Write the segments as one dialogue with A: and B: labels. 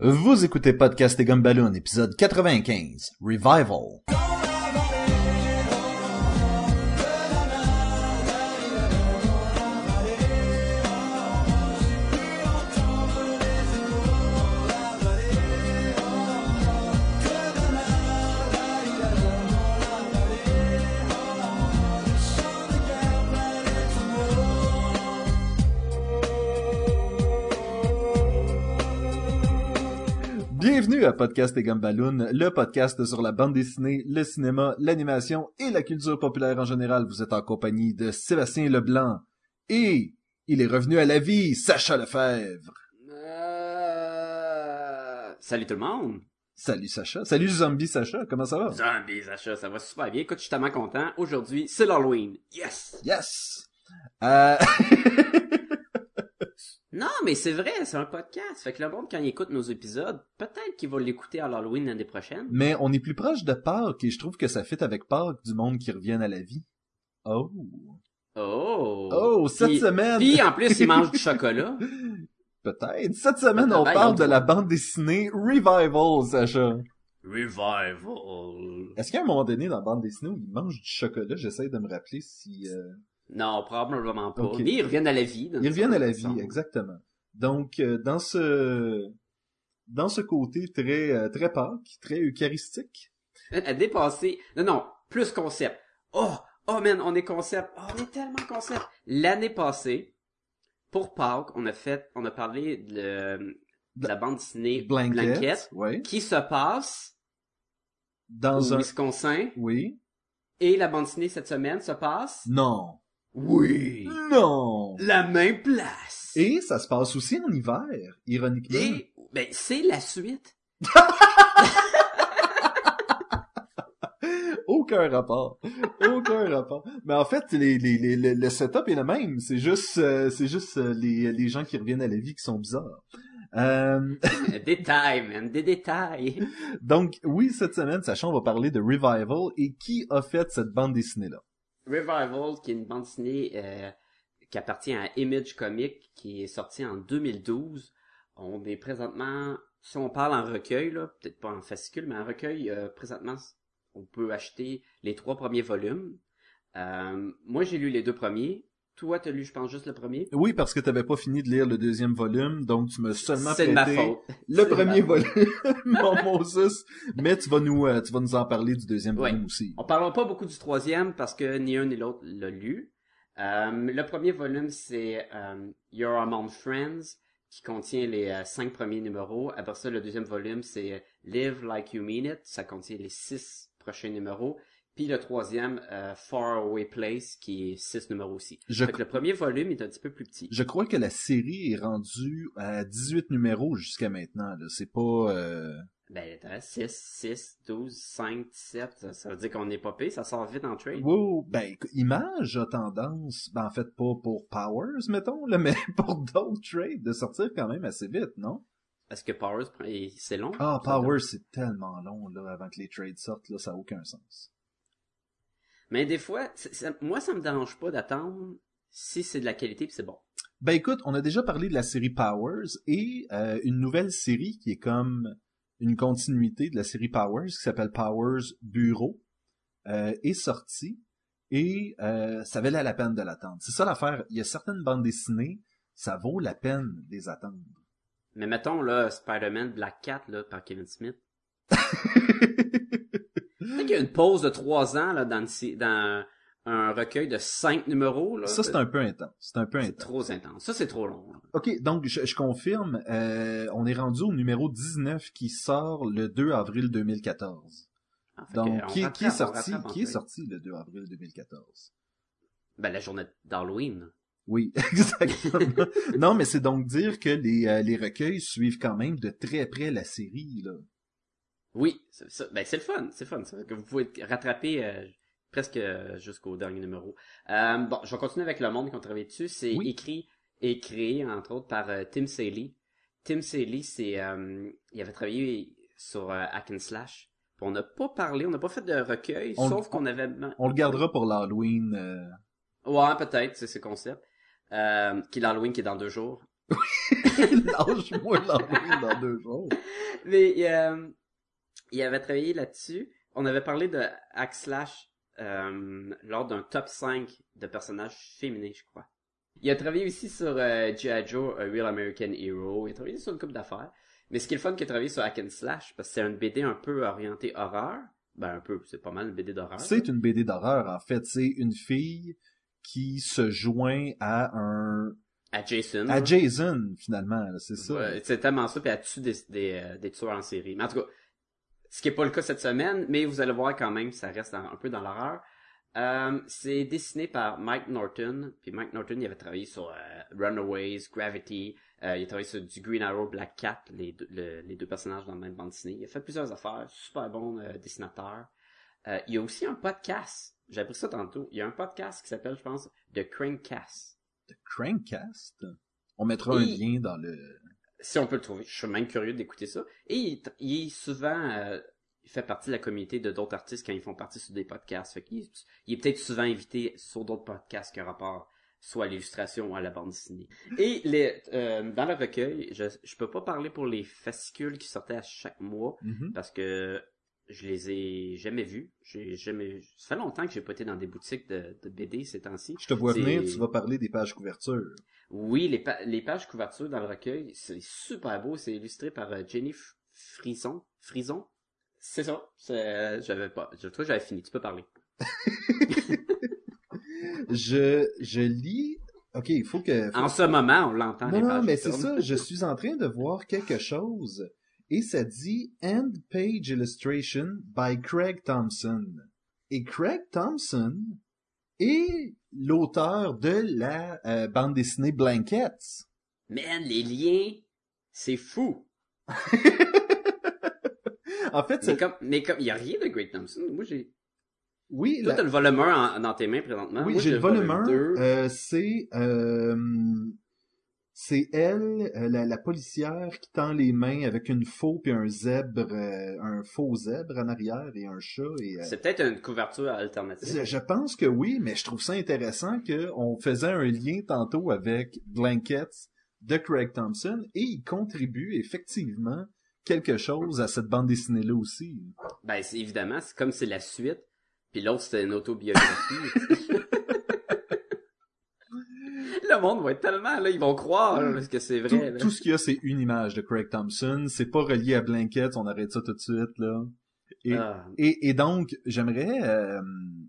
A: Vous écoutez Podcast et Gumballoon, épisode 95, Revival. Bienvenue à Podcast et Gumballoon, le podcast sur la bande dessinée, le cinéma, l'animation et la culture populaire en général. Vous êtes en compagnie de Sébastien Leblanc et il est revenu à la vie, Sacha Lefebvre.
B: Euh... Salut tout le monde.
A: Salut Sacha. Salut Zombie Sacha, comment ça va?
B: Zombie Sacha, ça va super bien. Écoute, je suis tellement content. Aujourd'hui, c'est l'Halloween. Yes!
A: Yes! Euh...
B: non, mais c'est vrai, c'est un podcast. Fait que le monde, quand il écoute nos épisodes, peut-être qu'il va l'écouter à l'Halloween l'année prochaine.
A: Mais on est plus proche de Pâques et je trouve que ça fit avec Pâques du monde qui revienne à la vie. Oh!
B: Oh!
A: Oh, cette
B: Puis-
A: semaine!
B: Puis en plus, il mange du chocolat.
A: Peut-être. Cette semaine, on parle de la bande dessinée Revival, Sacha.
B: Revival.
A: Est-ce qu'à un moment donné, dans la bande dessinée, où ils mangent du chocolat, j'essaie de me rappeler si... euh,
B: Non, probablement pas. Mais ils reviennent à la vie.
A: Ils reviennent à la vie, exactement. Donc, euh, dans ce... Dans ce côté très euh, très Pâques, très eucharistique.
B: à dépasser. Non, non, plus concept. Oh, oh man, on est concept. Oh, on est tellement concept. L'année passée, pour Pâques, on a fait, on a parlé de, de la bande dessinée
A: Oui.
B: qui se passe
A: Dans
B: au
A: un...
B: Wisconsin,
A: Oui.
B: et la bande dessinée cette semaine se passe?
A: Non.
B: Oui.
A: Non.
B: La même place.
A: Et ça se passe aussi en hiver, ironiquement.
B: Et, ben, c'est la suite.
A: Aucun rapport. Aucun rapport. Mais en fait, les, les, les, le, setup est le même. C'est juste, euh, c'est juste euh, les, les gens qui reviennent à la vie qui sont bizarres. Euh,
B: détails, man, des détails.
A: donc, oui, cette semaine, sachant, on va parler de Revival et qui a fait cette bande dessinée-là.
B: Revival, qui est une bande dessinée euh, qui appartient à Image Comics, qui est sortie en 2012. On est présentement, si on parle en recueil, là, peut-être pas en fascicule, mais en recueil, euh, présentement, on peut acheter les trois premiers volumes. Euh, moi, j'ai lu les deux premiers. Toi, t'as lu, je pense, juste le premier.
A: Oui, parce que t'avais pas fini de lire le deuxième volume, donc tu m'as seulement
B: C'est de ma
A: prêté
B: faute.
A: le premier volume, mon Moses. Mais tu vas nous, euh, tu vas nous en parler du deuxième
B: Ouais.
A: volume aussi.
B: On parlera pas beaucoup du troisième parce que ni un ni l'autre l'a lu. Euh, le premier volume, c'est euh, You're Among Friends, qui contient les euh, cinq premiers numéros. Après ça, le deuxième volume, c'est Live Like You Mean It, ça contient les six prochains numéros. Puis le troisième, euh, Far Away Place, qui est six numéros aussi.
A: Je,
B: Fait que le premier volume est un petit peu plus petit.
A: je crois que la série est rendue à 18 numéros jusqu'à maintenant. Là. C'est pas... euh,
B: Ben, attends, 6, 6, 12, 5, 17, ça, ça veut dire qu'on est pas payé, ça sort vite en trade.
A: Wow, ben, Image a tendance, ben, en fait, pas pour Powers, mettons, là, mais pour d'autres trades, de sortir quand même assez vite, non?
B: Parce que Powers, c'est long.
A: Ah, Powers, c'est tellement long, là, avant que les trades sortent, là, ça a aucun sens.
B: Mais des fois, ça- moi, ça me dérange pas d'attendre si c'est de la qualité puis c'est bon.
A: Ben, écoute, on a déjà parlé de la série Powers, et euh, une nouvelle série qui est comme une continuité de la série Powers, qui s'appelle Powers Bureau, euh, est sortie, et euh, ça valait la peine de l'attendre. C'est ça l'affaire, il y a certaines bandes dessinées, ça vaut la peine de les attendre.
B: Mais mettons, là, Spider-Man Black Cat, là, par Kevin Smith. Peut-être qu'il y a une pause de trois ans, là, dans, un recueil de cinq numéros, là.
A: Ça, c'est un peu intense. C'est un peu intense.
B: trop intense. Ça, c'est trop long. là.
A: OK, donc je, je confirme, euh, on est rendu au numéro 19 qui sort le 2 avril 2014.
B: Ah, fait
A: Donc, qui,
B: rattrape,
A: qui est sorti
B: rattrape
A: qui est sorti le 2 avril 2014?
B: Ben, la journée d'Halloween.
A: Oui, exactement. non, mais c'est donc dire que les, euh, les recueils suivent quand même de très près la série, là.
B: Oui, c'est ça. Ben, c'est le fun. C'est le fun. ça. Que vous pouvez rattraper euh, presque euh, jusqu'au dernier numéro. Euh, bon, je vais continuer avec le monde qu'on travaille dessus. C'est
A: Oui.
B: écrit et créé, entre autres, par euh, Tim Saley. Tim Saley, c'est... euh, il avait travaillé sur Hack and Slash. Puis on n'a pas parlé, on n'a pas fait de recueil,
A: On-
B: sauf qu'on avait...
A: On le gardera pour l'Halloween. euh,
B: Ouais, peut-être, c'est ce concept. Euh, qui l'Halloween qui est dans deux jours.
A: Lâche-moi l'envoyer dans deux jours.
B: Mais euh, il avait travaillé là-dessus. On avait parlé de Hack Slash euh, lors d'un top 5 de personnages féminins, je crois. Il a travaillé aussi sur euh, G.I. Joe, A Real American Hero. Il a travaillé sur une couple d'affaires. Mais ce qui est le fun qu'il a travaillé sur Hack and Slash, parce que c'est une BD un peu orientée horreur. Ben un peu, c'est pas mal une BD d'horreur.
A: C'est une BD d'horreur, en fait. C'est une fille qui se joint à un...
B: À Jason.
A: À Jason, finalement, c'est ça.
B: C'est tellement ça, puis elle tue des, des, euh, des tueurs en série. Mais en tout cas, ce qui est pas le cas cette semaine, mais vous allez voir quand même, ça reste un peu dans l'horreur. Euh, c'est dessiné par Mike Norton. Puis Mike Norton, il avait travaillé sur euh, Runaways, Gravity. euh, il a travaillé sur du Green Arrow, Black Cat, les deux, le- les deux personnages dans la même bande dessinée. Il a fait plusieurs affaires. Super bon dessinateur. Il y a aussi un podcast. J'ai appris ça tantôt. Il y a un podcast qui s'appelle, je pense, The Crankcast.
A: The Crankcast? On mettra un lien dans le...
B: Si on peut le trouver. Je suis même curieux d'écouter ça. Et il, est- il est souvent... euh, il fait partie de la communauté de d'autres artistes quand ils font partie sur des podcasts. Fait il est peut-être souvent invité sur d'autres podcasts qui ont rapport soit à l'illustration ou à la bande dessinée. Et les, euh, dans le recueil, je, je peux pas parler pour les fascicules qui sortaient à chaque mois
A: Mhm.
B: parce que je les ai jamais vus. J'ai jamais, ça fait longtemps que j'ai pas été dans des boutiques de, de BD ces temps-ci.
A: Je te vois venir, tu vas parler des pages couvertures.
B: Oui, les, pa- les pages couverture dans le recueil, c'est super beau. C'est illustré par euh, Jenny F- Frison. Frison. C'est ça. Euh, j'avais pas. Je trouve que j'avais fini. Tu peux parler.
A: Je, je lis... Ok, il faut que...
B: En ce moment, on l'entend.
A: Non,
B: les
A: non,
B: pages
A: mais c'est ça, je suis en train de voir quelque chose. Et ça dit End Page Illustration by Craig Thompson. Et Craig Thompson est l'auteur de la euh, bande dessinée Blankets.
B: Man, les liens, c'est fou.
A: en fait,
B: Mais comme, mais comme, il y a rien de Great Thompson. Moi, j'ai.
A: oui,
B: Toi,
A: la-
B: t'as le volume 1 en- dans tes mains présentement.
A: oui j'ai le volume 1.
B: 2.
A: Euh, c'est euh, c'est elle, euh, la, la policière, qui tend les mains avec une faux puis un zèbre, euh, un faux zèbre en arrière et un chat. Et, euh,
B: C'est peut-être une couverture alternative.
A: Je pense que oui, mais je trouve ça intéressant qu'on faisait un lien tantôt avec Blankets de Craig Thompson et il contribue effectivement quelque chose à cette bande dessinée-là aussi.
B: Ben, c'est évidemment, c'est comme c'est la suite. Puis l'autre, c'était une autobiographie. le monde va être tellement, là, ils vont croire, là, parce que c'est
A: Tout,
B: vrai, là.
A: tout ce qu'il y a, c'est une image de Craig Thompson. C'est pas relié à Blankets, on arrête ça tout de suite, là. Et,
B: Ah.
A: et, et donc, j'aimerais euh,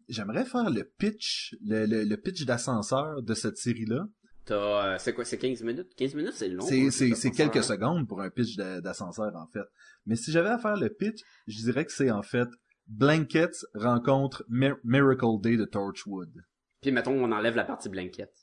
A: j'aimerais faire le pitch, le, le, le pitch d'ascenseur de cette série-là.
B: T'as, euh, c'est quoi, c'est 15 minutes? 15 minutes, c'est long.
A: C'est,
B: hein,
A: quelques secondes pour un pitch d'ascenseur, en fait. Mais si j'avais à faire le pitch, je dirais que c'est en fait Blankets rencontre Mi- Miracle Day de Torchwood.
B: Puis mettons, on enlève la partie blanquette.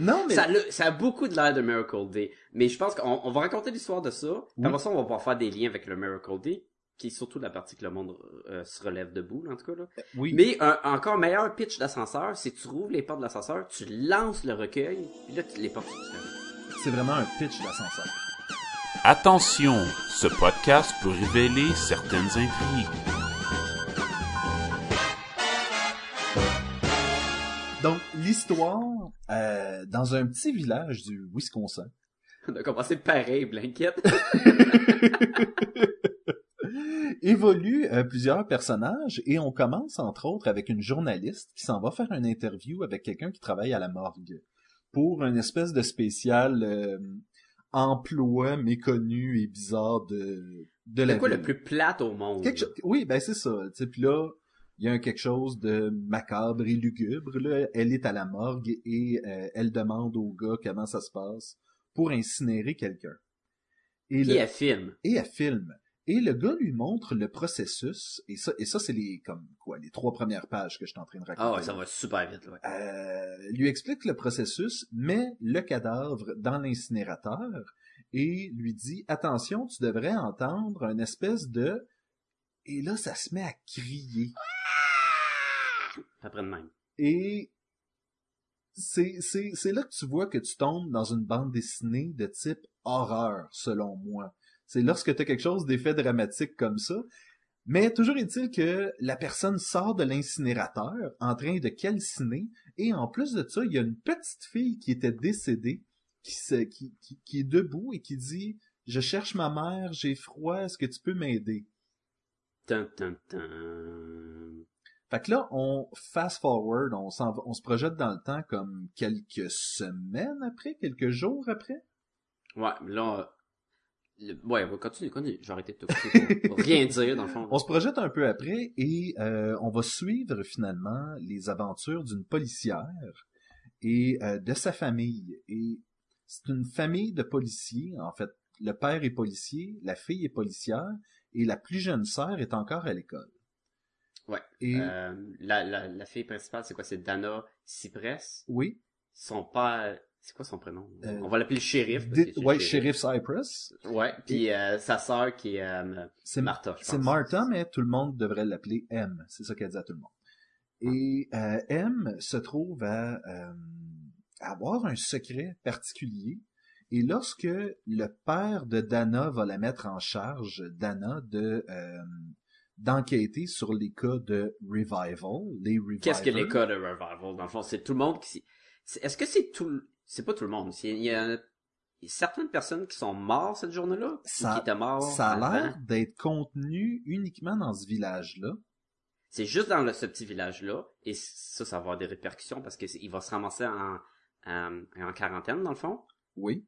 A: Non, mais...
B: Ça, a le- ça a beaucoup de l'air de Miracle Day. Mais je pense qu'on on va raconter l'histoire de ça.
A: Oui.
B: Après ça, on va pouvoir faire des liens avec le Miracle Day. Qui est surtout la partie que le monde euh, se relève debout, en tout cas. Là.
A: Oui.
B: Mais un encore meilleur pitch d'ascenseur, c'est que tu rouvres les portes de l'ascenseur, tu lances le recueil, puis là, tu, les portes se.
A: C'est vraiment un pitch d'ascenseur.
C: Attention, ce podcast peut révéler certaines intrigues.
A: Donc, l'histoire, euh, dans un petit village du Wisconsin,
B: On a commencé pareil, blanquette.
A: évolue euh, plusieurs personnages et on commence entre autres avec une journaliste qui s'en va faire une interview avec quelqu'un qui travaille à la morgue pour une espèce de spécial euh, emploi méconnu et bizarre de de la
B: C'est quoi
A: ville.
B: le plus plate au monde?
A: Quelque oui ben c'est ça puis là il y a un quelque chose de macabre et lugubre là elle est à la morgue et euh, elle demande au gars comment ça se passe pour incinérer quelqu'un et le-
B: elle filme?
A: et elle filme. Et le gars lui montre le processus, et ça, et ça c'est les, comme, quoi, les trois premières pages que je suis en train de raconter.
B: Ah ouais, ça va super vite, là.
A: Euh, lui explique le processus, met le cadavre dans l'incinérateur, et lui dit, attention, tu devrais entendre une espèce de, et là, ça se met à crier.
B: Après de même.
A: Et c'est, là que tu vois que tu tombes dans une bande dessinée de type horreur, selon moi. C'est lorsque tu as quelque chose d'effet dramatique comme ça. Mais toujours est-il que la personne sort de l'incinérateur en train de calciner et en plus de ça, il y a une petite fille qui était décédée qui, se, qui, qui, qui est debout et qui dit Je cherche ma mère, j'ai froid, est-ce que tu peux m'aider? Fait que là, on fast forward, on, s'en va- on se projette dans le temps comme quelques semaines après, quelques jours après?
B: Ouais, mais là, le- ouais, on va continuer, continue. J'ai arrêté de te pour rien dire, dans le fond.
A: On se projette un peu après et euh, on va suivre finalement les aventures d'une policière et euh, de sa famille. Et c'est une famille de policiers, en fait. Le père est policier, la fille est policière et la plus jeune sœur est encore à l'école.
B: Ouais.
A: Et
B: Euh, la, la, la fille principale, c'est quoi? C'est Dana Cypress?
A: oui,
B: Son père, c'est quoi son prénom?
A: Euh,
B: On va l'appeler le shérif. parce que
A: ouais, shérif Cypress.
B: Ouais, puis euh, sa sœur qui est euh,
A: C'est
B: Martha,
A: C'est. Martha, mais tout le monde devrait l'appeler M. C'est ça qu'elle dit à tout le monde. Et euh, M se trouve à, euh, à avoir un secret particulier. Et lorsque le père de Dana va la mettre en charge, Dana, de euh, d'enquêter sur les cas de revival, les.
B: Qu'est-ce que les cas de revival? Dans le fond, c'est tout le monde qui... Est-ce que c'est tout... C'est pas tout le monde. Il y a certaines personnes qui sont mortes cette journée-là?
A: Ça-
B: ou qui étaient morts
A: Ça a l'air d'être contenu uniquement dans ce village-là.
B: C'est juste dans le, ce petit village-là. Et ça, ça va avoir des répercussions parce qu'il va se ramasser en, en, en quarantaine, dans le fond.
A: Oui.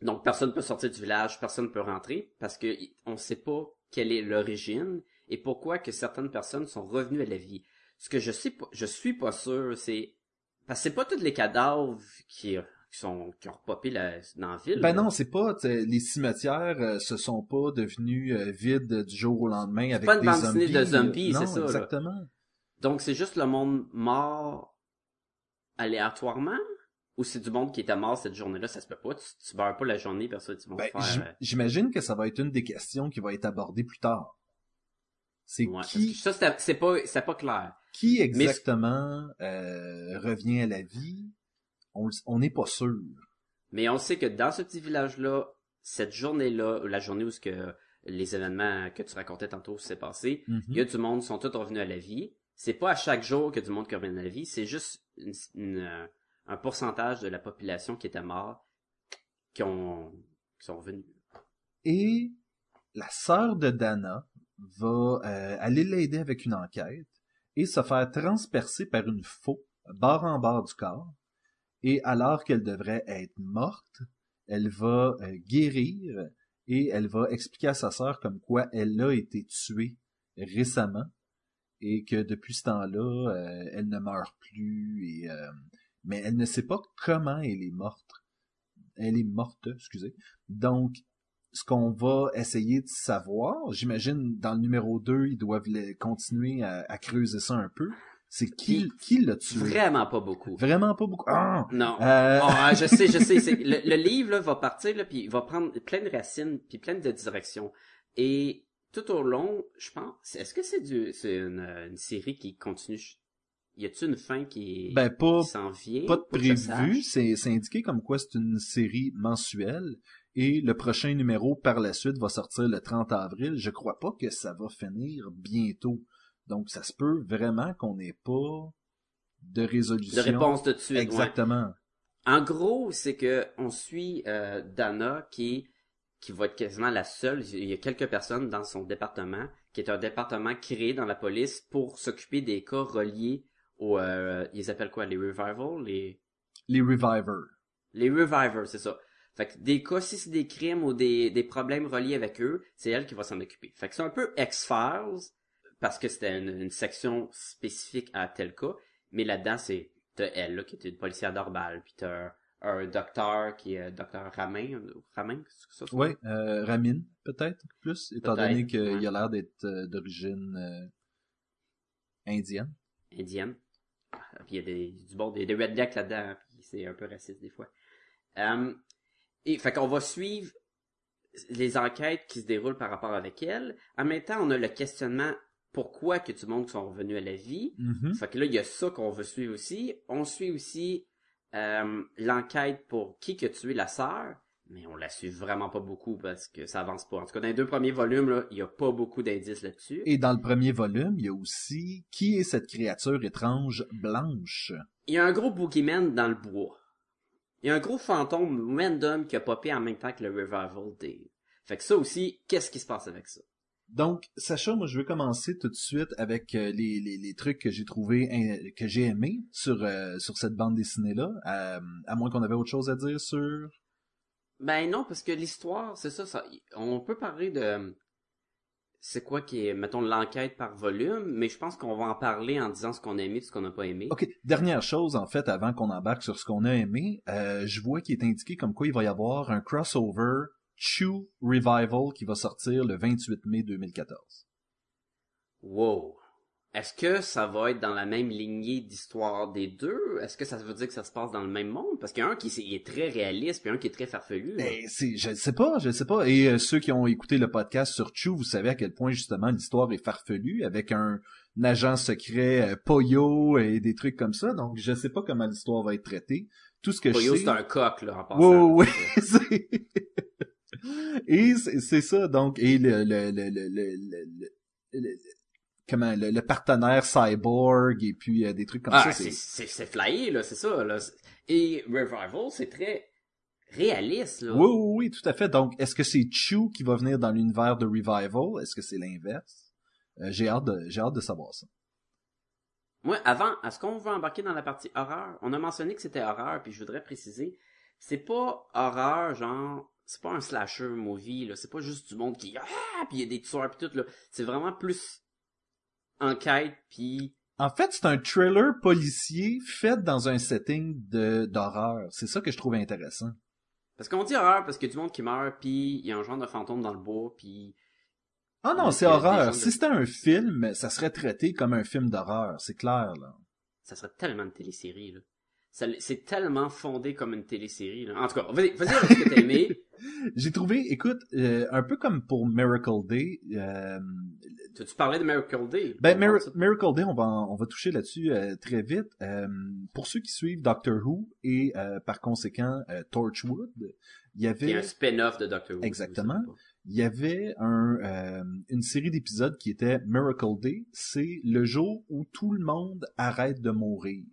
B: Donc, personne peut sortir du village, personne peut rentrer parce que on sait pas quelle est l'origine et pourquoi que certaines personnes sont revenues à la vie. Ce que je sais pas, je suis pas sûr, c'est parce que c'est pas tous les cadavres qui, qui sont qui ont repopé la, dans la ville.
A: Ben
B: là.
A: non, c'est pas les cimetières euh, se sont pas devenus euh, vides du jour au lendemain avec
B: pas une
A: des
B: bande
A: zombies.
B: de zombies,
A: non,
B: c'est ça, là.
A: Exactement.
B: Donc c'est juste le monde mort aléatoirement? Ou c'est du monde qui était mort cette journée-là, ça se peut pas. Tu, tu meurs pas la journée parce que tu vas
A: Ben,
B: faire. euh,
A: j'imagine que ça va être une des questions qui va être abordée plus tard. C'est
B: ouais,
A: qui
B: ça c'est pas c'est pas clair.
A: qui exactement euh, revient à la vie. On n'est pas sûr.
B: Mais on sait que dans ce petit village-là, cette journée-là, la journée où ce que les événements que tu racontais tantôt s'est passé,
A: Mhm.
B: il y a du monde qui sont tous revenus à la vie. C'est pas à chaque jour que du monde qui revient à la vie, c'est juste une- une, euh, un pourcentage de la population qui était mort qui ont qui sont revenus.
A: Et la sœur de Dana va euh, aller l'aider avec une enquête et se faire transpercer par une faux barre en barre du corps. Et alors qu'elle devrait être morte, elle va euh, guérir et elle va expliquer à sa sœur comme quoi elle a été tuée récemment et que depuis ce temps-là, euh, elle ne meurt plus. Et, mais elle ne sait pas comment elle est morte. Elle est morte, excusez. Donc, ce qu'on va essayer de savoir, j'imagine dans le numéro 2, ils doivent continuer à, à creuser ça un peu, c'est qui, qui l'a tué?
B: Vraiment pas beaucoup.
A: Vraiment pas beaucoup. Ah!
B: Non.
A: Euh,
B: Ah, je sais, je sais. Le, le livre là, va partir, là, puis il va prendre plein de racines, puis plein de directions. Et tout au long, je pense, est-ce que c'est une série qui continue Y a-t-il une fin qui,
A: ben, pas,
B: qui s'en vient?
A: pas de prévu, c'est indiqué comme quoi c'est une série mensuelle et le prochain numéro par la suite va sortir le 30 avril. Je crois pas que ça va finir bientôt. Donc ça se peut vraiment qu'on n'ait pas de résolution.
B: De réponse de suite. ouais.
A: Exactement.
B: En gros, c'est que on suit euh, Dana qui qui va être quasiment la seule. Il y a quelques personnes dans son département qui est un département créé dans la police pour s'occuper des cas reliés au. Euh, ils appellent quoi? Les revivals, les
A: Les Revivers.
B: les revivers, c'est ça. Fait que des cas, si c'est des crimes ou des, des problèmes reliés avec eux, c'est elle qui va s'en occuper. Fait que c'est un peu X-Files, parce que c'était une, une section spécifique à tel cas, mais là-dedans, c'est t'as elle, là, qui est une policière d'Orbal, puis t'as un, un docteur qui est docteur Ramin, euh, Ramin, c'est ça? son
A: Oui, euh, Ramin, peut-être, plus, étant donné qu'il
B: ouais.
A: a l'air d'être euh, d'origine euh, indienne.
B: indienne. Puis il y a des, du bon, des, des rednecks là-dedans, puis c'est un peu raciste des fois. Euh, et fait qu'on va suivre les enquêtes qui se déroulent par rapport avec elle. En même temps, on a le questionnement pourquoi que tout le monde sont revenus à la vie?
A: Mhm.
B: Fait que là, il y a ça qu'on veut suivre aussi. On suit aussi euh, l'enquête pour qui que tué la sœur, mais on la suit vraiment pas beaucoup parce que ça avance pas. En tout cas, dans les deux premiers volumes, là, il y a pas beaucoup d'indices là-dessus.
A: Et dans le premier volume, il y a aussi qui est cette créature étrange blanche.
B: Il y a un gros boogeyman dans le bois. Il y a un gros fantôme random qui a popé en même temps que le Revival Day. Fait que ça aussi, qu'est-ce qui se passe avec ça?
A: Donc, Sacha, moi, je vais commencer tout de suite avec euh, les, les, les, trucs que j'ai trouvé que j'ai aimé sur euh, sur cette bande dessinée là, à, à moins qu'on avait autre chose à dire sur.
B: Ben non, parce que l'histoire, c'est ça, ça. On peut parler de c'est quoi qui est, mettons, l'enquête par volume, mais je pense qu'on va en parler en disant ce qu'on a aimé, ce qu'on n'a pas aimé.
A: Ok, dernière chose, en fait, avant qu'on embarque sur ce qu'on a aimé, euh, je vois qu'il est indiqué comme quoi il va y avoir un crossover Chew Revival qui va sortir le 28 mai 2014.
B: Wow. Est-ce que ça va être dans la même lignée d'histoire des deux? Est-ce que ça veut dire que ça se passe dans le même monde? Parce qu'il y a un qui est très réaliste, puis un qui est très farfelu.
A: Ben, c'est, je sais pas, je sais pas. Et euh, ceux qui ont écouté le podcast sur Chew, vous savez à quel point justement l'histoire est farfelue, avec un, agent secret euh, Poyo et des trucs comme ça. Donc je sais pas comment l'histoire va être traitée. Tout ce que
B: Poyo,
A: je sais...
B: c'est un coq, là, en passant.
A: Oui, oui, Et c'est ça, donc, et le, le, le, le, le comment le, partenaire cyborg et puis euh, des trucs comme
B: ah,
A: ça.
B: C'est c'est flyé là, c'est ça là. Et Revival, c'est très réaliste là.
A: Oui, oui, oui, tout à fait. Donc, est-ce que c'est Chew qui va venir dans l'univers de Revival? Est-ce que c'est l'inverse? Euh, J'ai hâte de j'ai hâte de savoir ça.
B: Moi, avant, est-ce qu'on veut embarquer dans la partie horreur On a mentionné que c'était horreur, puis je voudrais préciser, c'est pas horreur genre c'est pas un slasher movie là, c'est pas juste du monde qui ah puis il y a des tueurs puis tout là, c'est vraiment plus enquête puis
A: en fait, c'est un thriller policier fait dans un setting de d'horreur. C'est ça que je trouve intéressant.
B: Parce qu'on dit horreur parce qu'il y a du monde qui meurt puis il y a un genre de fantôme dans le bois puis
A: Ah non, c'est horreur. Si c'était un film, ça serait traité comme un film d'horreur, c'est clair là.
B: Ça serait tellement une télésérie là. C'est tellement fondé comme une télésérie. Là. En tout cas, vas-y, vas-y avec ce que t'as aimé.
A: J'ai trouvé, écoute, euh, un peu comme pour Miracle Day. Euh,
B: tu, tu parlais de Miracle Day?
A: Ben, Miracle Day, on va, on va toucher là-dessus euh, très vite. Euh, pour ceux qui suivent Doctor Who et euh, par conséquent Torchwood, il y avait...
B: Il un spin-off de Doctor Who.
A: Exactement. Il y avait un, une série d'épisodes qui était Miracle Day. C'est le jour où tout le monde arrête de mourir.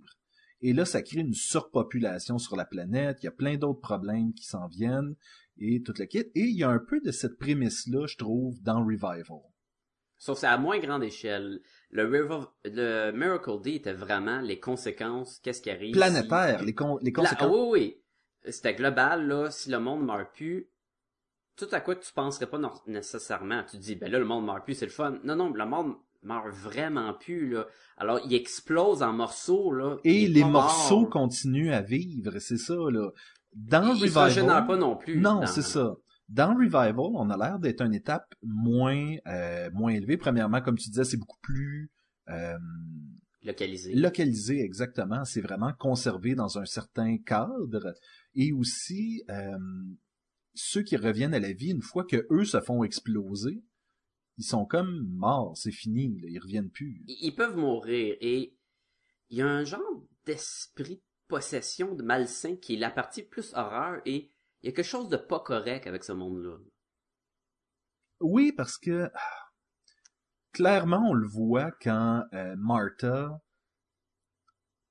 A: Et là, ça crée une surpopulation sur la planète. Il y a plein d'autres problèmes qui s'en viennent et toute la kit. Et il y a un peu de cette prémisse-là, je trouve, dans Revival.
B: Sauf c'est à moins grande échelle. Le, le Miracle Day était vraiment les conséquences, qu'est-ce qui arrive.
A: Planétaire, les, les conséquences.
B: oui, oui. C'était global, là. Si le monde meurt plus, tout à quoi tu penserais pas nécessairement. Tu te dis, ben là, le monde meurt plus, c'est le fun. Non, non, le monde meurt vraiment plus, là. Alors, il explose en morceaux, là.
A: Et les morceaux continuent à vivre, c'est ça, là. Dans
B: il, Revival. pas non plus.
A: Non, c'est ça. Dans Revival, on a l'air d'être une étape moins, euh, moins élevée. Premièrement, comme tu disais, c'est beaucoup plus, euh,
B: Localisé.
A: Localisé, exactement. C'est vraiment conservé dans un certain cadre. Et aussi, euh, ceux qui reviennent à la vie, une fois que eux se font exploser, ils sont comme morts, c'est fini, là, ils reviennent plus.
B: Ils peuvent mourir et il y a un genre d'esprit de possession, de malsain qui est la partie plus horreur et il y a quelque chose de pas correct avec ce monde-là.
A: Oui, parce que clairement on le voit quand euh, Martha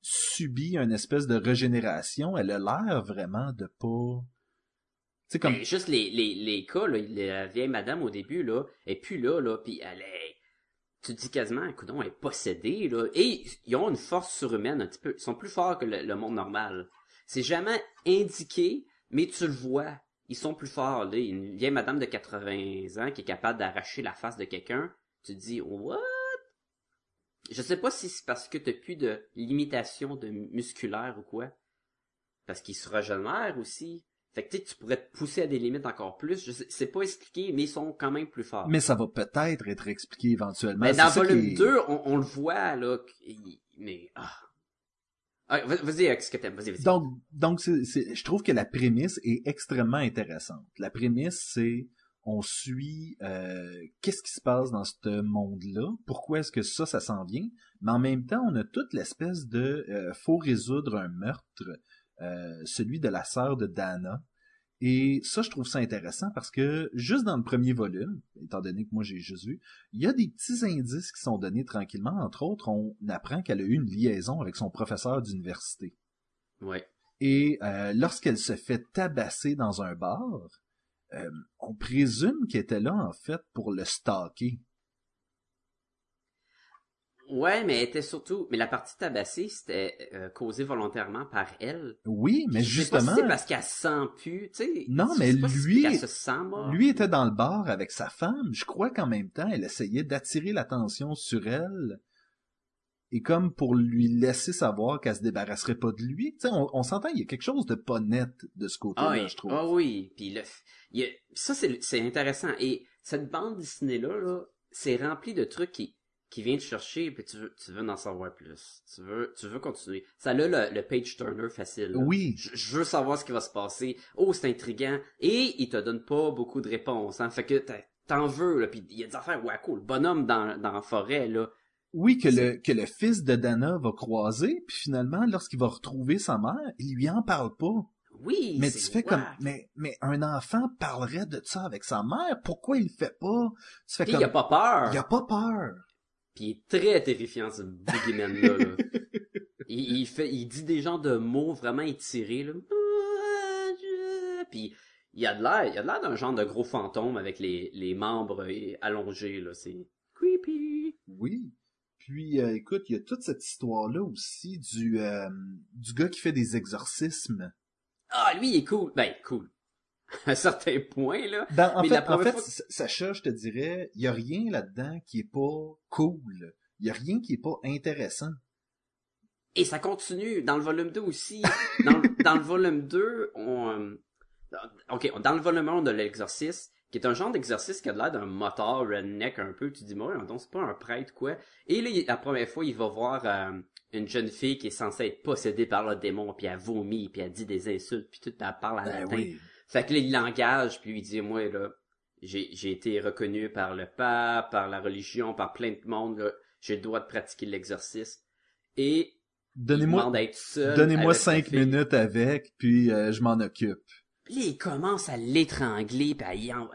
A: subit une espèce de régénération, elle a l'air vraiment de pas
B: c'est comme... Ben, juste les, les, les cas, là, la vieille madame au début, là, est plus là, là, puis elle est... Tu te dis quasiment, écoute, elle est possédée, là. Et ils ont une force surhumaine un petit peu. Ils sont plus forts que le, monde normal. C'est jamais indiqué, mais tu le vois. Ils sont plus forts, là. Une vieille madame de 80 ans qui est capable d'arracher la face de quelqu'un. Tu te dis, what? Je sais pas si c'est parce que t'as plus de limitation de musculaire ou quoi. Parce qu'ils se régénèrent aussi. Fait que tu pourrais te pousser à des limites encore plus. Je sais, c'est pas expliqué, mais ils sont quand même plus forts.
A: Mais ça va peut-être être expliqué éventuellement.
B: Mais dans volume 2, on, le voit, là. Mais, ah. Ah.
A: Donc, donc c'est, je trouve que la prémisse est extrêmement intéressante. La prémisse, c'est on suit euh, qu'est-ce qui se passe dans ce monde-là, pourquoi est-ce que ça, ça s'en vient, mais en même temps, on a toute l'espèce de euh, faut résoudre un meurtre, euh, celui de la sœur de Dana. Et ça, je trouve ça intéressant parce que juste dans le premier volume, étant donné que moi j'ai juste vu, il y a des petits indices qui sont donnés tranquillement. Entre autres, on apprend qu'elle a eu une liaison avec son professeur d'université.
B: Ouais.
A: Et euh, lorsqu'elle se fait tabasser dans un bar, euh, on présume qu'elle était là en fait pour le stalker.
B: Ouais, mais elle était surtout. Mais la partie tabassée, c'était euh, causé volontairement par elle.
A: Oui, mais
B: Je sais
A: justement.
B: pas si c'est parce qu'elle se sent plus, tu sais.
A: Non, mais
B: si
A: lui-
B: se sent.
A: Lui était dans le bar avec sa femme. Je crois qu'en même temps, elle essayait d'attirer l'attention sur elle. Et comme pour lui laisser savoir qu'elle se débarrasserait pas de lui. Tu sais, on, on s'entend, il y a quelque chose de pas net de ce côté-là,
B: Ah oui,
A: je trouve.
B: ah oui. Puis le, il y a- ça c'est c'est intéressant. Et cette bande dessinée là, là, c'est rempli de trucs qui qui viennent te chercher. Puis tu veux tu veux en savoir plus. Tu veux tu veux continuer. Ça a le, le page turner facile. là.
A: Oui,
B: Je, je veux savoir ce qui va se passer. Oh, c'est intriguant. Et il te donne pas beaucoup de réponses. Hein. Fait que t'en veux. Là. Puis il y a des affaires. Cool. Le bonhomme dans dans la forêt là.
A: oui que le, que le fils de Dana va croiser, puis finalement, lorsqu'il va retrouver sa mère, il lui en parle pas.
B: Oui.
A: Mais tu fais comme, mais, mais un enfant parlerait de ça avec sa mère, pourquoi il le fait pas? Tu fais comme,
B: il a pas peur.
A: il a pas peur.
B: Puis il est très terrifiant, ce boogeyman-là. là. il, il fait, il dit des genres de mots vraiment étirés, là. Puis il a de l'air, il a de l'air d'un genre de gros fantôme avec les, les membres euh, allongés, là. C'est creepy.
A: Oui. Puis, euh, écoute, il y a toute cette histoire-là aussi du, euh, du gars qui fait des exorcismes.
B: Ah, lui, il est cool. Ben, cool. À un certain point, là.
A: Dans- en
B: Mais
A: fait,
B: la
A: en fait
B: fois-
A: Sacha, je te dirais, il y a rien là-dedans qui est pas cool. Il y a rien qui est pas intéressant.
B: Et ça continue dans le volume 2 aussi. Dans, le- dans le volume 2, on... euh, Ok, dans le volume 1, on a l'exorcisme, qui est un genre d'exercice qui a l'air d'un moteur redneck un peu. Tu dis, moi, donc c'est pas un prêtre, quoi. Et là, la première fois, il va voir euh, une jeune fille qui est censée être possédée par le démon, puis elle vomit, puis elle dit des insultes, puis tout, elle parle en
A: Ben
B: latin.
A: oui.
B: Fait que là, il l'engage, puis lui, il dit, moi, là, j'ai j'ai été reconnu par le pape, par la religion, par plein de monde. J'ai le droit de pratiquer l'exercice. Et il
A: Donnez-moi, donnez-moi cinq minutes avec, puis euh, je m'en occupe.
B: Puis là, il commence à l'étrangler, puis à en-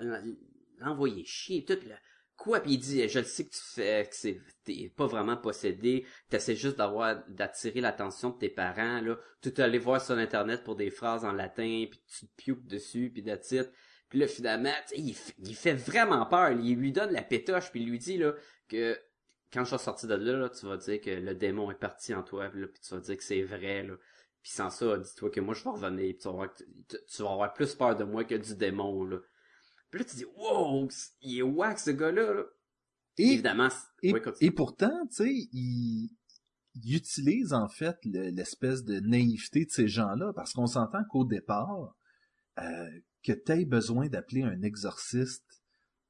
B: l'envoyer chier, tout le... Quoi? Puis il dit, je le sais que tu fais, que t'es pas vraiment possédé, t'essaies juste d'avoir, d'attirer l'attention de tes parents, là. Tu t'es allé voir sur Internet pour des phrases en latin, puis tu te pukes dessus, puis that's it. Puis là, finalement, il, fait vraiment peur. Il lui donne la pétoche, puis il lui dit, là, que quand je suis sorti de là, là, tu vas dire que le démon est parti en toi, là, puis tu vas dire que c'est vrai, là. Puis sans ça, dis-toi que moi je vais revenir, puis tu vas, avoir, tu vas avoir plus peur de moi que du démon, là. Puis là, tu dis, wow, il est wack ce gars-là, là.
A: Et,
B: Évidemment, c'est-
A: et, et pourtant, tu sais, il, il utilise en fait le- l'espèce de naïveté de ces gens-là, parce qu'on s'entend qu'au départ, euh, que tu aies besoin d'appeler un exorciste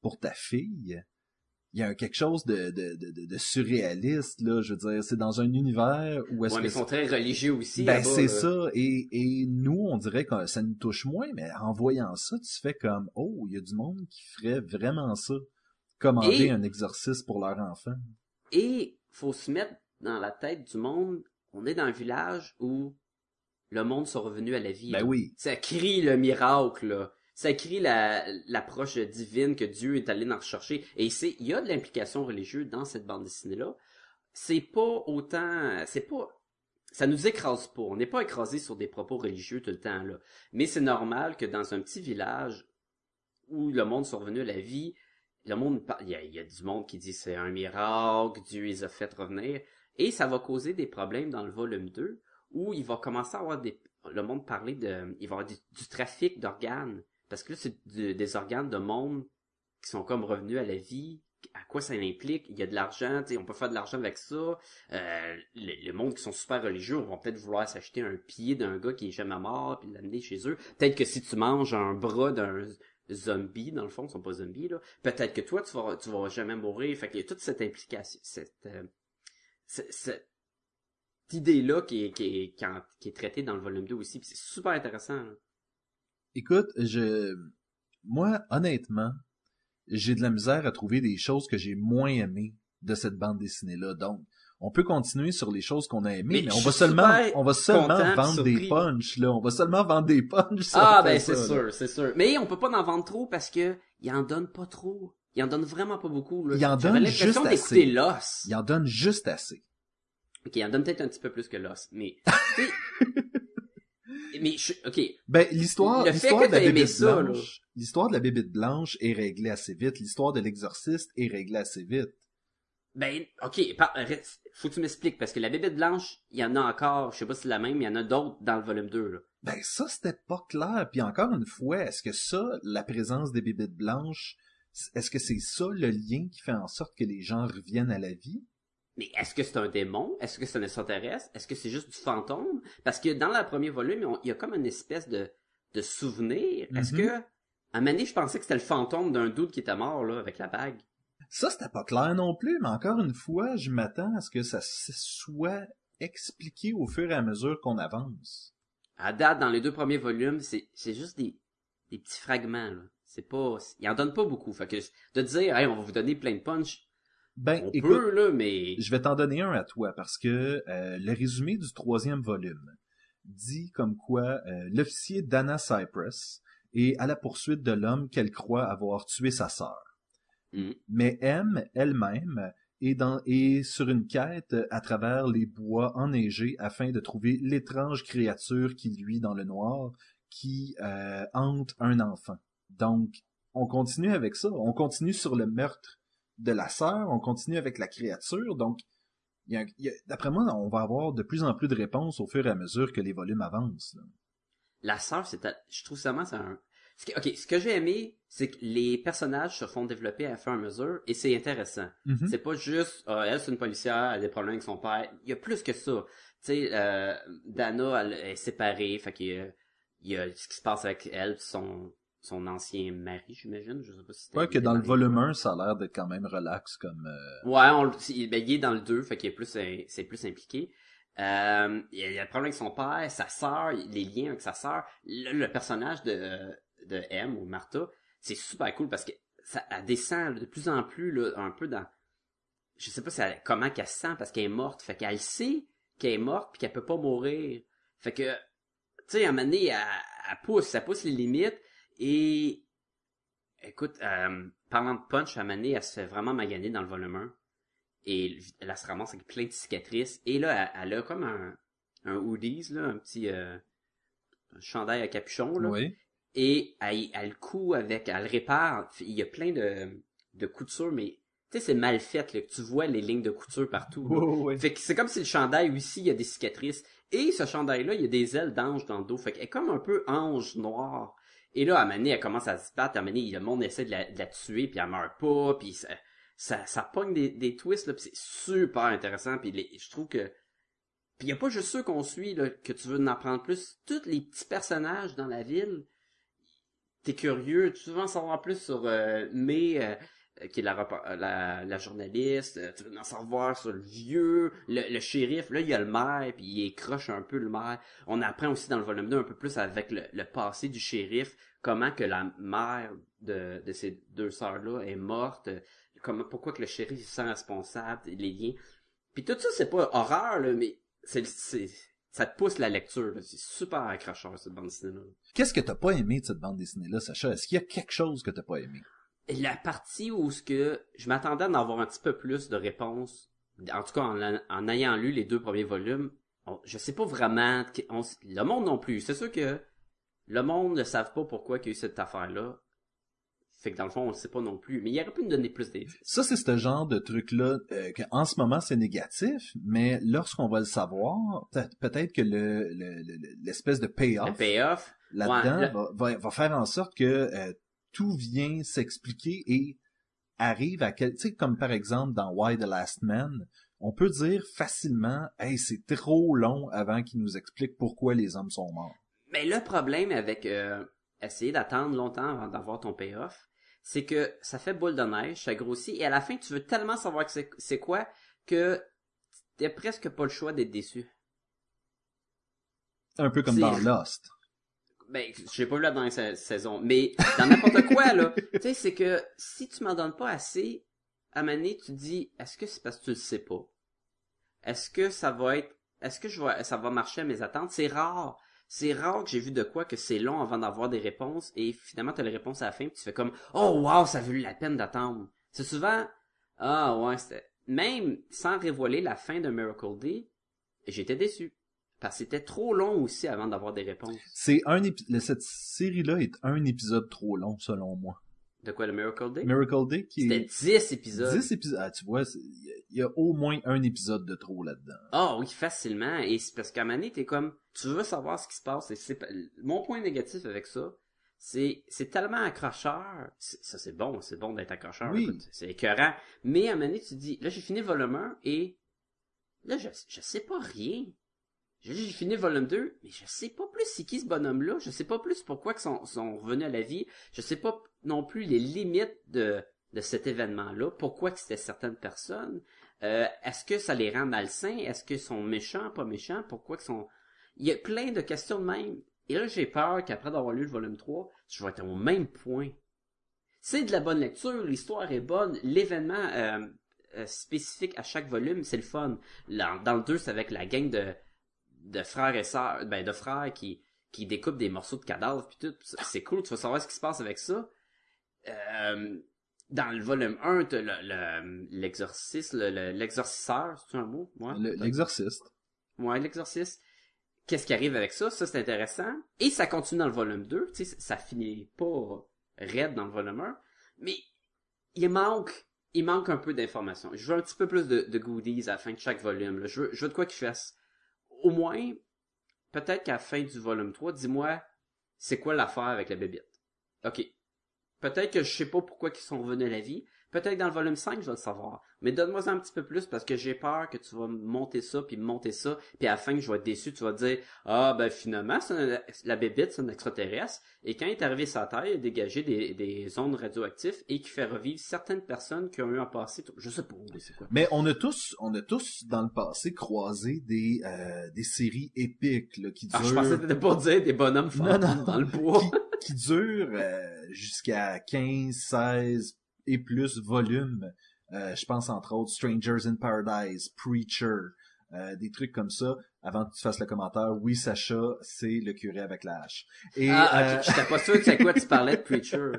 A: pour ta fille, il y a quelque chose de, de, de, de- de surréaliste, là, je veux dire, c'est dans un univers où est-ce
B: Ouais,
A: que...
B: mais ils sont très religieux aussi.
A: Ben, c'est ça. Et, et nous, on dirait que ça nous touche moins, mais en voyant ça, tu fais comme, oh, il y a du monde qui ferait vraiment ça. Commander
B: Et-
A: un exorcisme pour leur enfant.
B: Et faut se mettre dans la tête du monde. On est dans un village où le monde sont revenus à la vie.
A: Ben
B: là.
A: oui.
B: Ça crie le miracle, là. Ça crie la, l'approche divine que Dieu est allé en rechercher. Et il y a de l'implication religieuse dans cette bande dessinée-là. C'est pas autant, c'est pas, ça nous écrase pas. On n'est pas écrasé sur des propos religieux tout le temps, là. Mais c'est normal que dans un petit village où le monde sont revenus à la vie, le monde, il y a, du monde qui dit c'est un miracle, Dieu les a fait revenir. Et ça va causer des problèmes dans le volume 2 où il va commencer à avoir des, le monde parler de, il va du trafic d'organes. Parce que là, c'est des organes de monde qui sont comme revenus à la vie. À quoi ça implique? Il y a de l'argent, on peut faire de l'argent avec ça. Euh, le, le monde qui sont super religieux vont peut-être vouloir s'acheter un pied d'un gars qui est jamais mort puis l'amener chez eux. Peut-être que si tu manges un bras d'un zombie, dans le fond, ils sont pas zombies, là. Peut-être que toi, tu vas, vas jamais mourir. Fait qu'il y a toute cette implication, cette, euh, idée-là qui est, traitée dans le volume 2 aussi. Puis c'est super intéressant.
A: Écoute, je, moi, honnêtement, j'ai de la misère à trouver des choses que j'ai moins aimées de cette bande dessinée-là. Donc, on peut continuer sur les choses qu'on a aimées,
B: Mais
A: on va seulement, on va seulement vendre des punchs, là. On va seulement vendre des punchs.
B: Ah, ben, c'est sûr, c'est sûr. Mais on peut pas en vendre trop parce que il en donne pas trop. Il en donne vraiment pas beaucoup, là.
A: Il en donne juste assez. Il en donne juste assez.
B: Ok, il en donne peut-être un petit peu plus que Lost, mais, mais je, ok,
A: Ben, l'histoire, l'histoire de la bébête
B: ça,
A: blanche, l'histoire de la bébête blanche est réglée assez vite. L'histoire de l'exorciste est réglée assez vite.
B: ben, ok, faut que tu m'expliques parce que la bébête blanche, il y en a encore, je sais pas si c'est la même, mais il y en a d'autres dans le volume 2, là.
A: Ben, ça, c'était pas clair. Puis encore une fois, est-ce que ça, la présence des bébêtes blanches, est-ce que c'est ça le lien qui fait en sorte que les gens reviennent à la vie?
B: Mais est-ce que c'est un démon? Est-ce que c'est un extraterrestre? Est-ce que c'est juste du fantôme? Parce que dans le premier volume, on- il y a comme une espèce de, de souvenir. Est-ce
A: Mhm.
B: que, à un moment donné, je pensais que c'était le fantôme d'un doute qui était mort, là, avec la bague?
A: Ça, c'était pas clair non plus, mais encore une fois, je m'attends à ce que ça soit expliqué au fur et à mesure qu'on avance.
B: À date, dans les deux premiers volumes, c'est, c'est juste des, des petits fragments, là. C'est pas, il en donne pas beaucoup. Fait que, de dire, hey, on va vous donner plein de punch,
A: Ben,
B: on
A: écoute,
B: peut, là, mais,
A: je vais t'en donner un à toi parce que euh, le résumé du troisième volume dit comme quoi euh, l'officier Dana Cypress est à la poursuite de l'homme qu'elle croit avoir tué sa sœur.
B: Mhm.
A: Mais M, elle-même, est, dans, est sur une quête à travers les bois enneigés afin de trouver l'étrange créature qui luit dans le noir qui euh, hante un enfant. Donc, on continue avec ça. On continue sur le meurtre de la sœur, on continue avec la créature. Donc, d'après moi, on va avoir de plus en plus de réponses au fur et à mesure que les volumes avancent. là.
B: la sœur, c'est, à- je trouve seulement, c'est un, ce que- ok, ce que j'ai aimé, c'est que les personnages se font développer à fur et à mesure, et c'est intéressant.
A: Mhm.
B: C'est pas juste, ah, elle c'est une policière, elle a des problèmes avec son père. Il y a plus que ça. Tu sais, euh, Dana, elle est séparée, fait qu'il y y a ce qui se passe avec elle, son, son ancien mari, j'imagine. Je sais pas si c'était-
A: Ouais, que dans le volume
B: marié.
A: 1, ça a l'air d'être quand même relax comme... euh,
B: Ouais, on, il, ben, il est dans le 2, fait qu'il est plus, euh, c'est plus impliqué. Euh, il y a il y a le problème avec son père, sa sœur, les liens avec sa sœur. Le, le personnage de, de M ou Martha, c'est super cool parce que ça elle descend de plus en plus là, un peu dans. Je sais pas si elle- comment qu'elle se sent parce qu'elle est morte. Fait qu'elle sait qu'elle est morte puis qu'elle peut pas mourir. Fait que, tu sais, à un moment donné, elle, elle pousse, ça pousse les limites et Écoute, euh, parlant de punch, à donné, elle se fait vraiment maganer dans le volume 1. Et elle se ramasse avec plein de cicatrices. Et là, elle, elle a comme un, un hoodies, là, un petit euh, un chandail à capuchon. Là.
A: Oui.
B: Et elle, elle coud avec, elle répare. Il y a plein de, de coutures, mais tu sais, c'est mal fait. Là, que tu vois les lignes de couture partout.
A: Ouais.
B: Fait que c'est comme si le chandail, ici, il y a des cicatrices. Et ce chandail-là, il y a des ailes d'ange dans le dos. Fait qu'elle est comme un peu ange noir. Et là, à un moment donné, elle commence à se battre. À un le monde essaie de la, tuer, puis elle meurt pas. Puis ça, ça, ça pogne des, twists, là. Puis c'est super intéressant. Puis je trouve que... Puis il y a pas juste ceux qu'on suit, là, que tu veux en apprendre plus. Tous les petits personnages dans la ville, t'es curieux. Tu veux en savoir plus sur euh, euh, euh, qui est la, euh, journaliste, euh, tu veux en savoir sur le vieux, le, shérif, là il y a le maire, puis il écroche un peu le maire. On apprend aussi dans le volume 2 un peu plus avec le, passé du shérif, comment que la mère de, ces deux sœurs-là est morte, euh, comment, pourquoi que le shérif se sent responsable, les liens. Puis tout ça, c'est pas horreur, mais ça te pousse la lecture, c'est super accrocheur cette bande dessinée-là.
A: Qu'est-ce que t'as pas aimé de cette bande dessinée-là, Sacha? Est-ce qu'il y a quelque chose que t'as pas aimé?
B: La partie où ce que je m'attendais à en avoir un petit peu plus de réponses, en tout cas en, en ayant lu les deux premiers volumes, on- je sais pas vraiment, on le monde non plus. C'est sûr que le monde ne savent pas pourquoi il y a eu cette affaire-là. Fait que dans le fond, on le sait pas non plus. Mais il aurait pu nous donner plus d'indices.
A: Ça, c'est ce genre de truc-là euh, que en ce moment, c'est négatif, mais lorsqu'on va le savoir, peut- peut-être que le, le- le- l'espèce de
B: Le
A: payoff
B: payoff,
A: là-dedans
B: Ouais, le-
A: va, va, va faire en sorte que euh, tout vient s'expliquer et arrive à quel... Tu sais, comme par exemple dans Why the Last Man, on peut dire facilement « Hey, c'est trop long avant qu'il nous explique pourquoi les hommes sont morts.
B: Mais le problème avec euh, essayer d'attendre longtemps avant d'avoir ton payoff, c'est que ça fait boule de neige, ça grossit, et à la fin, tu veux tellement savoir que c'est, quoi que t'as presque pas le choix d'être déçu. »
A: Un peu comme dans Lost.
B: Ben, j'ai pas vu la dernière sa- saison, mais dans n'importe quoi, là, tu sais, c'est que si tu m'en donnes pas assez, à un moment donné, tu te dis, est-ce que c'est parce que tu le sais pas? est-ce que ça va être, est-ce que je vais, ça va marcher à mes attentes? C'est rare. C'est rare que j'ai vu de quoi que c'est long avant d'avoir des réponses et finalement t'as les réponses à la fin puis tu fais comme, oh wow, ça a valu la peine d'attendre. C'est souvent, ah ouais, c'était, même sans révéler la fin de Miracle Day, j'étais déçu. Parce que c'était trop long aussi avant d'avoir des réponses.
A: C'est un épi- cette série-là est un épisode trop long, selon moi.
B: De quoi, le Miracle Day?
A: Miracle Day, qui
B: C'était
A: est
B: 10 épisodes.
A: 10 épisodes. Ah, tu vois, il y a- au moins un épisode de trop là-dedans.
B: Ah oui, facilement. Et c'est parce qu'à donné, t'es comme, tu veux savoir ce qui se passe. Et mon point négatif avec ça, c'est, c'est tellement accrocheur. Ça, c'est bon, c'est bon d'être accrocheur.
A: Oui.
B: c'est écœurant. Mais à donné, tu dis, là, j'ai fini volume 1 et là, je, je sais pas rien. J'ai fini volume 2, mais je sais pas plus c'est qui ce bonhomme-là. Je sais pas plus pourquoi ils sont, sont revenus à la vie. Je sais pas non plus les limites de, de cet événement-là. Pourquoi que c'était certaines personnes. Euh, est-ce que ça les rend malsains? Est-ce qu'ils sont méchants, pas méchants? Pourquoi qu'ils sont... Il y a plein de questions de même. Et là, j'ai peur qu'après d'avoir lu le volume 3, je vais être au même point. C'est de la bonne lecture, l'histoire est bonne, l'événement euh, euh, spécifique à chaque volume, c'est le fun. Dans le 2, c'est avec la gang de, de frères et sœurs, ben de frères qui, qui découpent des morceaux de cadavres puis tout. C'est cool, tu vas savoir ce qui se passe avec ça. Euh, dans le volume 1, t'as le, le, l'exorciste, le, c'est un mot? Ouais.
A: L'exorciste.
B: Ouais, l'exorciste. Qu'est-ce qui arrive avec ça? Ça, c'est intéressant. Et ça continue dans le volume 2. Tu sais, ça finit pas raide dans le volume 1. Mais il manque, il manque un peu d'informations. Je veux un petit peu plus de, de goodies à la fin de chaque volume. là. Je, veux, je veux de quoi qu'ils fassent. Au moins, peut-être qu'à la fin du volume 3, dis-moi, c'est quoi l'affaire avec la bébite? Ok. Peut-être que je sais pas pourquoi ils sont revenus à la vie. Peut-être dans le volume 5, je vais le savoir. Mais donne-moi ça un petit peu plus parce que j'ai peur que tu vas monter ça, puis monter ça, puis à la fin que je vais être déçu, tu vas te dire Ah ben finalement, c'est un- la bébite, c'est un extraterrestre, et quand il est arrivé sur la Terre, il a dégagé des, des ondes radioactives et qui fait revivre certaines personnes qui ont eu un passé. Je sais pas, mais c'est quoi.
A: Mais on a tous, on a tous dans le passé croisé des euh, des séries épiques là, qui durent
B: Ah, je pensais que pour dire des bonhommes
A: non.
B: dans le bois.
A: qui, qui durent euh, jusqu'à 15, 16 et plus volumes. Euh, je pense entre autres Strangers in Paradise, Preacher, euh, des trucs comme ça. Avant que tu fasses le commentaire, oui Sacha, c'est le curé avec la hache. Et,
B: Ah,
A: euh,
B: ok, j'étais pas sûr de c'est quoi tu parlais de Preacher.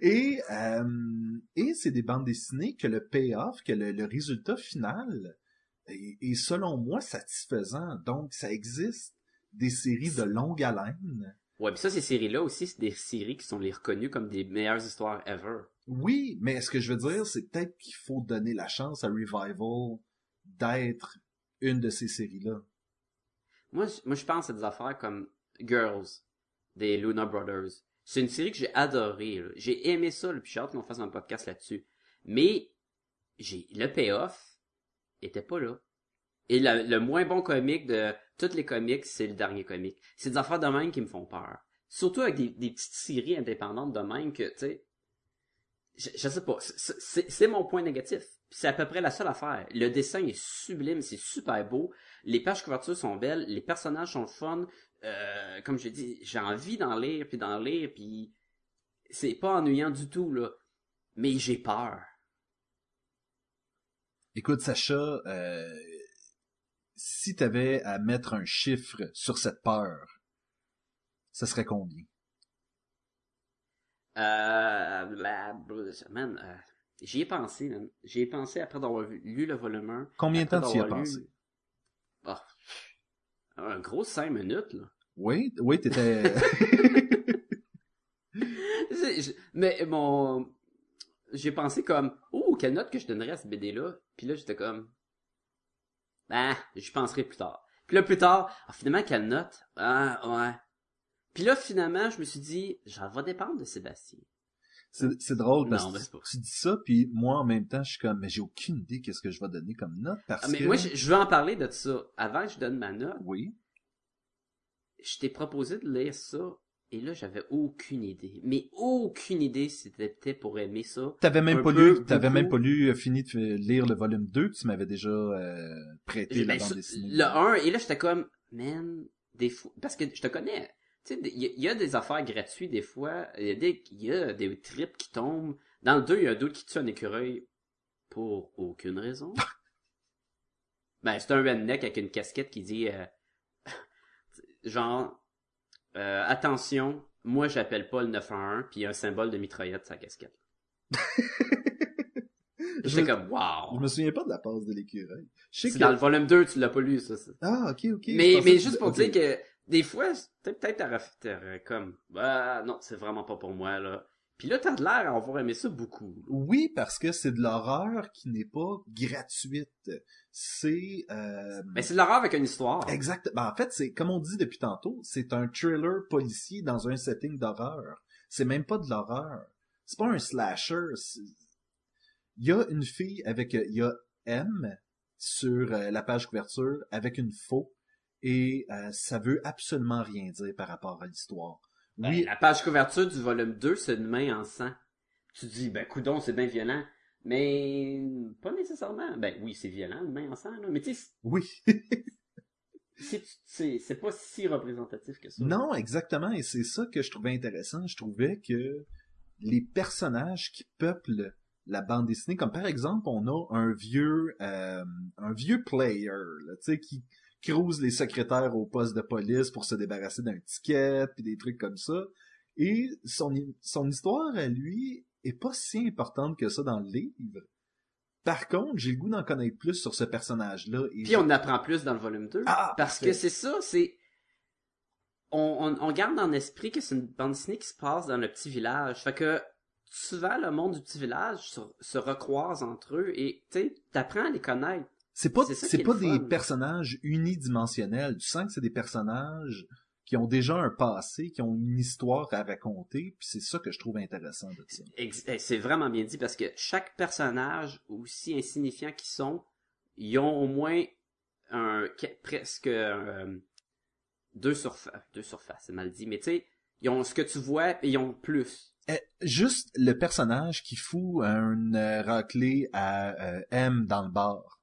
A: et, euh, et c'est des bandes dessinées que le payoff, que le, le résultat final est, est, selon moi satisfaisant. Donc ça existe des séries de longue haleine.
B: Ouais, puis ça, ces séries-là aussi, c'est des séries qui sont les reconnues comme des meilleures histoires ever.
A: Oui, mais ce que je veux dire, c'est peut-être qu'il faut donner la chance à Revival d'être une de ces séries-là.
B: Moi, je- moi, je pense à des affaires comme Girls, des Luna Brothers. C'est une série que j'ai adorée. J'ai aimé ça, puis j'ai hâte qu'on fasse un podcast là-dessus. Mais j'ai le payoff était pas là. Et la- le moins bon comique de toutes les comics, c'est le dernier comique. C'est des affaires de même qui me font peur. Surtout avec des, petites séries indépendantes de même que, tu sais, je, sais pas, c'est- mon point négatif. C'est à peu près la seule affaire. Le dessin est sublime, c'est super beau. Les pages couvertures sont belles, les personnages sont fun. Euh, comme je dis, j'ai envie d'en lire, puis d'en lire, puis c'est pas ennuyant du tout, là. Mais j'ai peur.
A: Écoute, Sacha, euh, si t'avais à mettre un chiffre sur cette peur, ça serait combien?
B: Euh, la, man, euh, j'y ai pensé, man. J'y ai pensé après d'avoir lu le volume 1.
A: Combien de temps tu y as
B: lu-
A: pensé?
B: Ah, un gros 5 minutes, là.
A: Oui, oui, t'étais...
B: Mais mon... J'ai pensé comme, oh, quelle note que je donnerais à cette BD-là? Puis là, j'étais comme, ah, j'y penserai plus tard. Puis là, plus tard, ah, finalement, quelle note? Ah, ouais. Puis là, finalement, je me suis dit, ça va dépendre de Sébastien.
A: c'est drôle parce
B: Non,
A: que
B: pas-
A: tu dis ça, puis moi, en même temps, je suis comme, mais j'ai aucune idée qu'est-ce que je vais donner comme note, parce
B: Ah, mais
A: que...
B: moi, je, je veux en parler de ça. Avant que je donne ma note,
A: Oui.
B: je t'ai proposé de lire ça, et là, j'avais aucune idée. Mais aucune idée si t'étais pour aimer ça.
A: T'avais même pas
B: peu,
A: lu, t'avais même pas lu, euh, fini de lire le volume 2, tu m'avais déjà euh, prêté la
B: ben,
A: bande dessinée.
B: le 1, et là, j'étais comme, man, des fois, parce que je te connais. Tu sais, il y, a- il y a des affaires gratuites des fois. Il y a des, y a des trips qui tombent. Dans le 2, il y a un doute qui tue un écureuil pour aucune raison. Ben, c'est un redneck avec une casquette qui dit, euh, genre, euh, attention, moi j'appelle pas le 911, puis il y a un symbole de mitraillette sa casquette.
A: Je
B: J'étais
A: me-
B: comme, wow.
A: Je me souviens pas de la passe de l'écureuil.
B: C'est
A: que...
B: dans le volume 2, tu l'as pas lu, ça. ça.
A: Ah, ok, ok.
B: mais, mais
A: que-
B: juste pour dire que, des fois, peut- peut-être t'aurais comme, bah, non, c'est vraiment pas pour moi, là. Puis là, t'as de l'air à avoir aimé ça beaucoup.
A: Oui, parce que c'est de l'horreur qui n'est pas gratuite. C'est... Euh...
B: Mais c'est de l'horreur avec une histoire.
A: Exact. Ben, en fait, c'est comme on dit depuis tantôt, c'est un thriller policier dans un setting d'horreur. C'est même pas de l'horreur. C'est pas un slasher. Il y a une fille avec, il y a M sur euh, la page couverture avec une faux et euh, ça veut absolument rien dire par rapport à l'histoire.
B: Ben,
A: Oui,
B: la page couverture du volume 2, c'est une main en sang. Tu dis, ben, coudon, c'est bien violent. Mais, pas nécessairement. Ben, oui, c'est violent, une main en sang, là. Mais tu sais,
A: oui.
B: c'est- pas si représentatif que ça.
A: Non, exactement, et c'est ça que je trouvais intéressant. Je trouvais que les personnages qui peuplent la bande dessinée, comme par exemple, on a un vieux, euh, un vieux player, là, tu sais, qui cruise les secrétaires au poste de police pour se débarrasser d'un ticket, puis des trucs comme ça. Et son, hi- son histoire à lui est pas si importante que ça dans le livre. Par contre, j'ai le goût d'en connaître plus sur ce personnage-là. et
B: Puis on apprend plus dans le volume 2.
A: Ah,
B: parce
A: parfait.
B: que c'est ça, c'est... On, on, on garde en esprit que c'est une bande dessinée qui se passe dans le petit village. Fait que souvent, le monde du petit village se, se recroise entre eux et, tu sais, t'apprends à les connaître.
A: C'est pas,
B: C'est
A: pas des
B: fun.
A: personnages unidimensionnels. Tu sens que c'est des personnages qui ont déjà un passé, qui ont une histoire à raconter, puis c'est ça que je trouve intéressant de ça.
B: Eh, C'est vraiment bien dit parce que chaque personnage, aussi insignifiant qu'ils sont, ils ont au moins un que- presque euh, deux surfaces. Deux surfaces, c'est mal dit, mais tu sais, ils ont ce que tu vois et ils ont plus.
A: Eh, juste le personnage qui fout un euh, raclé à euh, M dans le bar.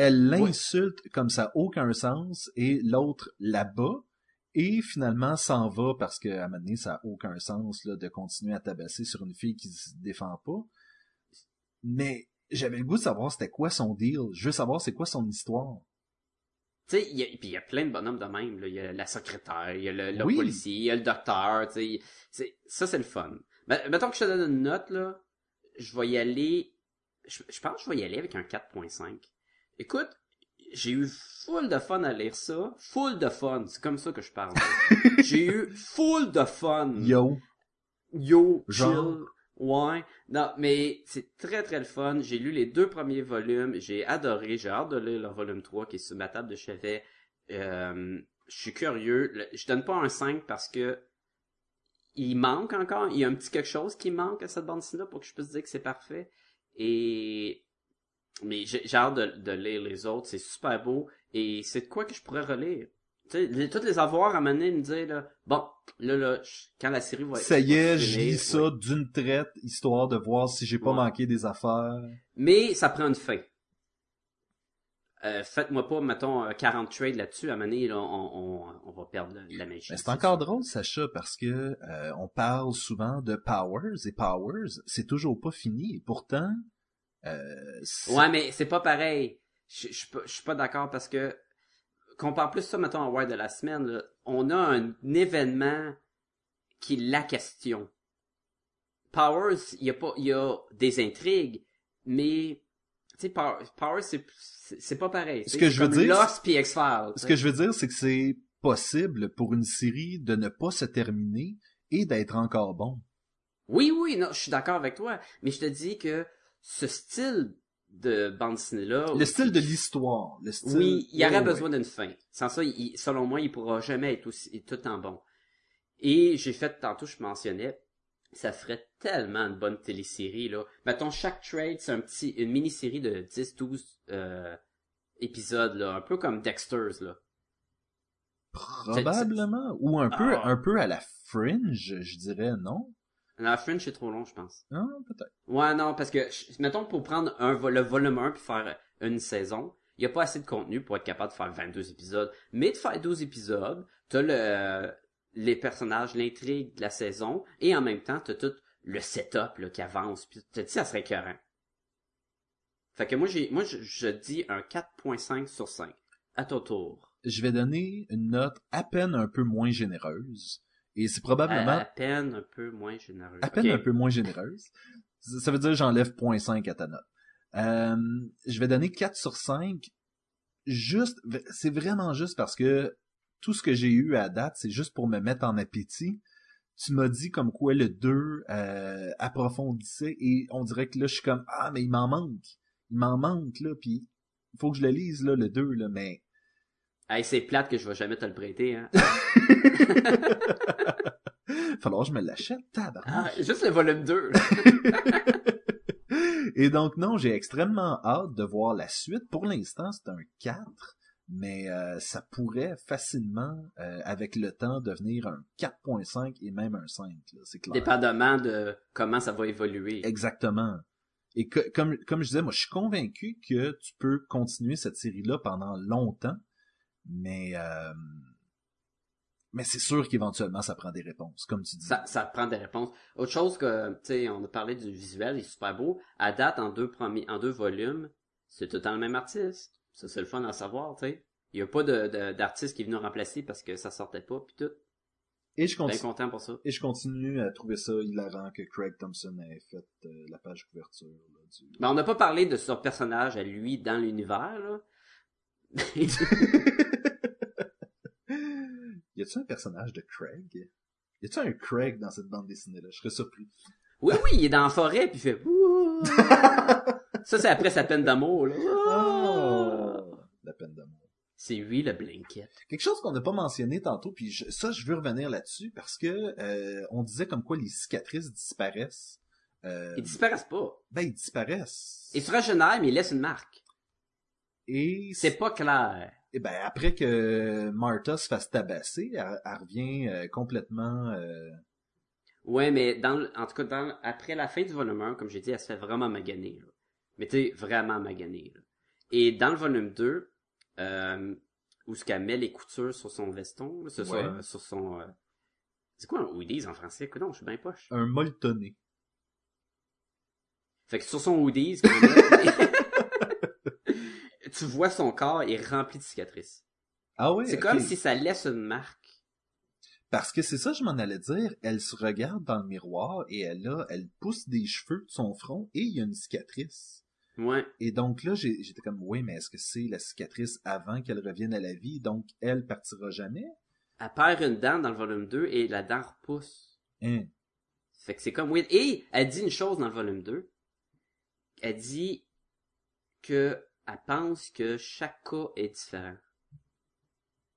A: Elle l'insulte comme ça, aucun sens, et l'autre la bat, et finalement s'en va parce que à un moment donné, ça a aucun sens là, de continuer à tabasser sur une fille qui se défend pas. Mais j'avais le goût de savoir c'était quoi son deal. Je veux savoir c'est quoi son histoire.
B: Tu sais, il y a, puis il y a plein de bonhommes de même. Il y a la secrétaire, il y a le, le
A: Oui.
B: policier, il y a le docteur. Ça, c'est le fun. Mais, mettons que je te donne une note, là, je vais y aller... Je, je pense que je vais y aller avec un 4.5. Écoute, j'ai eu full de fun à lire ça. Full de fun. C'est comme ça que je parle. j'ai eu full de fun.
A: Yo,
B: Yo,
A: Genre.
B: chill. Ouais. Non, mais c'est très très le fun. J'ai lu les deux premiers volumes. J'ai adoré. J'ai hâte de lire le volume 3 qui est sur ma table de chevet. Euh, je suis curieux. Je donne pas un 5 parce que il manque encore. Il y a un petit quelque chose qui manque à cette bande dessinée pour que je puisse dire que c'est parfait. Et mais j'ai hâte de, de lire les autres. C'est super beau. Et c'est de quoi que je pourrais relire. Tu sais, toutes les avoir à mener me dire là, bon, là, là, quand la série va
A: ça y est, je lis
B: ouais.
A: ça d'une traite, histoire de voir si j'ai pas
B: Ouais.
A: manqué des affaires.
B: Mais ça prend une fin. Euh, Faites-moi pas, mettons, euh, 40 trades là-dessus. À donné, là, on, on, on va perdre la- magie.
A: C'est encore drôle, Sacha, parce que euh, on parle souvent de Powers et Powers, c'est toujours pas fini. Et pourtant, euh,
B: Ouais, mais c'est pas pareil. Je suis pas, d'accord parce que compare plus ça, mettons, à Wire de la semaine. là. On a un événement qui est la question. Powers, il y a pas, il y a des intrigues, mais tu sais, Powers, c'est pas pareil.
A: Ce que je veux dire,
B: Lost puis X-Files.
A: ce que je veux dire, c'est que c'est possible pour une série de ne pas se terminer et d'être encore bon.
B: Oui, oui, non, je suis d'accord avec toi, mais je te dis que ce style de bande dessinée là,
A: Le style de l'histoire, le style.
B: oui, il y aurait
A: ouais.
B: besoin d'une fin. Sans ça, il- selon moi, il pourra jamais être aussi tout en bon. Et j'ai fait tantôt, je mentionnais, ça ferait tellement une bonne télésérie là. Mettons chaque trade, c'est un petit une mini-série de 10 12 euh, épisodes là, un peu comme Dexter's là.
A: Probablement. Ou un peu,
B: Ah.
A: un peu à la fringe, je dirais, non?
B: La French c'est trop long, je pense.
A: Ah, peut-être.
B: Ouais, non, parce que, mettons, pour prendre un, le volume 1 puis faire une saison, il y a pas assez de contenu pour être capable de faire 22 épisodes. Mais de faire 12 épisodes, t'as le, les personnages, l'intrigue de la saison, et en même temps, t'as tout le setup, là, qui avance, puis t'as dit, ça serait écœurant. Fait que moi, j'ai, moi, je, je dis un 4.5 sur 5. À ton tour.
A: Je vais donner une note à peine un peu moins généreuse. Et c'est probablement
B: À, à peine un peu moins généreux.
A: à peine un peu moins généreuse. Ça veut dire que j'enlève 0.5 à ta note. Euh, je vais donner 4 sur 5. Juste, c'est vraiment juste parce que tout ce que j'ai eu à date, c'est juste pour me mettre en appétit. Tu m'as dit comme quoi le 2 euh, approfondissait et on dirait que là, je suis comme, ah, mais il m'en manque. Il m'en manque, là, puis il faut que je le lise, là, le 2, là, mais...
B: Hey, c'est plate que je vais jamais te le prêter, hein.
A: Falloir que je me l'achète, tabarnak.
B: Ah, juste le volume 2.
A: Et donc, non, j'ai extrêmement hâte de voir la suite. Pour l'instant, c'est un 4, mais euh, ça pourrait facilement, euh, avec le temps, devenir un 4.5 et même un 5, là, c'est clair.
B: Dépendamment de comment ça va évoluer.
A: Exactement. Et que, comme, comme je disais, moi, je suis convaincu que tu peux continuer cette série-là pendant longtemps, mais... euh, mais c'est sûr qu'éventuellement, ça prend des réponses, comme tu dis.
B: Ça, ça prend des réponses. Autre chose que, tu sais, on a parlé du visuel, il est super beau. À date, en deux premiers, en deux volumes, c'est tout le temps le même artiste. Ça, c'est le fun à savoir, tu sais. Il y a pas de, d'artiste qui est venu remplacer parce que ça sortait pas, pis tout.
A: Et je
B: Bien
A: continue.
B: content pour ça.
A: Et je continue à trouver ça hilarant que Craig Thompson ait fait euh, la page couverture. Là, du...
B: Mais on n'a pas parlé de son personnage à lui dans l'univers.
A: y a-tu un personnage de Craig? Y a-tu un Craig dans cette bande dessinée-là? Je serais surpris.
B: oui, oui, il est dans la forêt, puis il fait... Ça, c'est après sa peine d'amour, là.
A: Oh! La peine d'amour.
B: C'est lui, le blanket.
A: Quelque chose qu'on n'a pas mentionné tantôt, puis je- ça, je veux revenir là-dessus, parce que euh, on disait comme quoi les cicatrices disparaissent. Euh,
B: Ils disparaissent pas.
A: ben, ils disparaissent.
B: Ils se régénèrent, mais ils laissent une marque.
A: Et
B: C'est pas clair.
A: Et ben après que Martha se fasse tabasser, elle, elle revient euh, complètement. euh,
B: Ouais, mais dans en tout cas, dans, après la fin du volume 1, comme j'ai dit, elle se fait vraiment maganer. Là. Mais tu vraiment maganer. Là. Et dans le volume 2, euh, où ce qu'elle met les coutures sur son veston, là, sur,
A: Ouais.
B: sur- sur son... C'est quoi un hoodies en français? Écoute, non, je suis bien poche.
A: un molletonné.
B: Fait que sur son hoodies, tu vois son corps est rempli de cicatrices.
A: Ah ouais.
B: C'est comme si ça laisse une marque.
A: Parce que c'est ça, je m'en allais dire. Elle se regarde dans le miroir et elle a, elle pousse des cheveux de son front et il y a une cicatrice.
B: Ouais.
A: Et donc là, j'étais comme, oui, mais est-ce que c'est la cicatrice avant qu'elle revienne à la vie, donc elle partira jamais?
B: Elle perd une dent dans le volume 2 et la dent repousse.
A: Hein.
B: Fait que c'est comme weird. Et elle dit une chose dans le volume 2. Elle dit que elle pense que chaque cas est différent.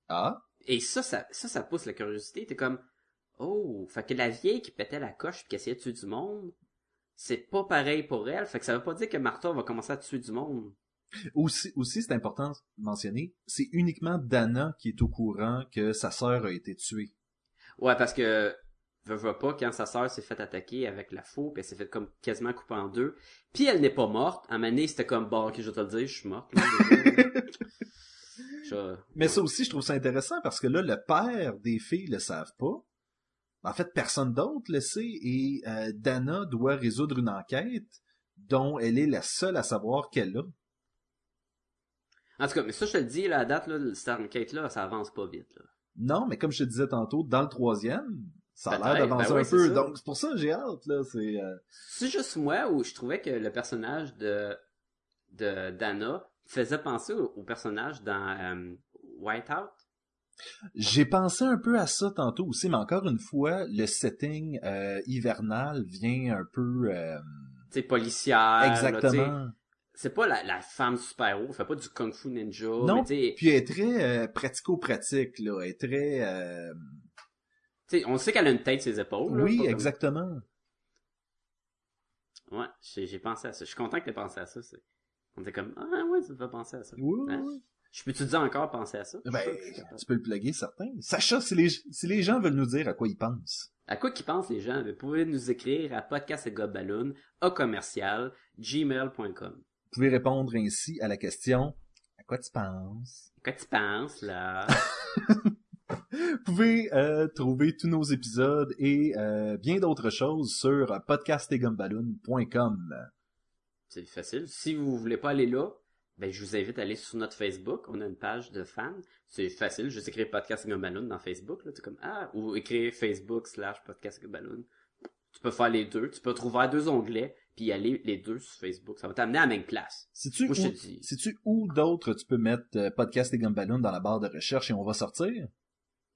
A: Ah,
B: Et ça, ça, ça, ça pousse la curiosité. T'es comme, oh, fait que la vieille qui pétait la coche pis qui essayait de tuer du monde, c'est pas pareil pour elle. Fait que ça veut pas dire que Martha va commencer à tuer du monde.
A: aussi, aussi c'est important de mentionner, c'est uniquement Dana qui est au courant que sa sœur a été tuée.
B: Ouais, parce que, veut, veut pas, quand sa sœur s'est fait attaquer avec la faux, puis elle s'est fait comme quasiment couper en deux, puis elle n'est pas morte, à donné, c'était comme, bon, ok, je vais te le dire, je suis morte. là, déjà. Je-
A: Mais ça aussi, je trouve ça intéressant parce que là, le père des filles le savent pas. En fait, personne d'autre le sait et euh, Dana doit résoudre une enquête dont elle est la seule à savoir qu'elle a.
B: En tout cas, mais ça, je te le dis, à date, là, cette enquête-là, ça avance pas vite, là.
A: Non, mais comme je te disais tantôt, dans le troisième, ça a l'air d'avancer
B: ben
A: un peu.
B: ça.
A: Donc c'est pour ça que j'ai hâte là. C'est euh,
B: C'est juste moi où je trouvais que le personnage de, de Dana faisait penser au, au personnage dans euh, Whiteout.
A: J'ai pensé un peu à ça tantôt aussi, mais encore une fois, le setting euh, hivernal vient un peu euh,
B: Tu sais, policière. là,
A: exactement.
B: C'est pas la, la femme super-héros, elle fait pas du kung fu ninja.
A: Non,
B: mais
A: Puis elle est très euh, pratico-pratique là, elle est très euh,
B: tu on sait qu'elle a une tête sur ses épaules. là,
A: oui,
B: pas comme-
A: exactement.
B: Ouais, j'ai pensé à ça. Je suis content que t'aies pensé à ça. On était comme, ah ouais, ça me fait penser à ça.
A: Oui, oui,
B: Hein?
A: oui.
B: Je peux-tu dire encore penser à ça?
A: Ben, tu peux le plugger, certain. Sacha, si les, si les gens veulent nous dire à quoi ils pensent.
B: À quoi qu'ils pensent les gens? Vous pouvez nous écrire à podcastgobballoon, au commercial, gmail.com.
A: Vous pouvez répondre ainsi à la question À quoi tu penses?
B: À quoi tu penses, là?
A: Vous pouvez euh, trouver tous nos épisodes et euh, bien d'autres choses sur podcastegumballoon.com.
B: C'est facile. Si vous voulez pas aller là, ben je vous invite à aller sur notre Facebook. On a une page de fans. C'est facile. Juste écrire podcast Gumballoon dans Facebook. Là, comme ah ou écrire Facebook slash podcast Gumballoon. Tu peux faire les deux. Tu peux trouver deux onglets puis aller les deux sur Facebook. Ça va t'amener à la même place.
A: Sais-tu où,
B: dis.
A: sais-tu où d'autres tu peux mettre euh, podcast et Gumballoon dans la barre de recherche et on va sortir?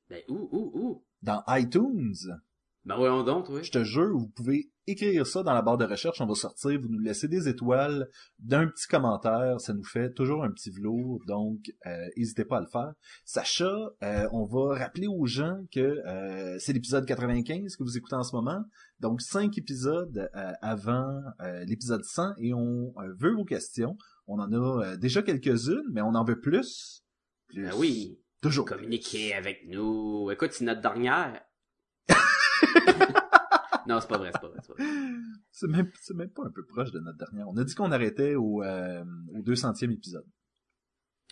B: Ben où où où?
A: Dans iTunes.
B: Ben voyons donc, oui.
A: Je te jure, vous pouvez écrire ça dans la barre de recherche, on va sortir, vous nous laissez des étoiles, d'un petit commentaire, ça nous fait toujours un petit velours, donc euh, n'hésitez pas à le faire. Sacha, euh, on va rappeler aux gens que euh, c'est l'épisode 95 que vous écoutez en ce moment, donc cinq épisodes euh, avant euh, l'épisode 100 et on euh, veut vos questions. On en a déjà quelques-unes, mais on en veut plus. Plus.
B: Ben oui.
A: Toujours.
B: Communiquez avec nous. Écoute, c'est notre dernière. non, c'est pas vrai, c'est pas vrai, c'est pas vrai.
A: C'est même, c'est même pas un peu proche de notre dernière. On a dit qu'on arrêtait au, euh, au 200e épisode.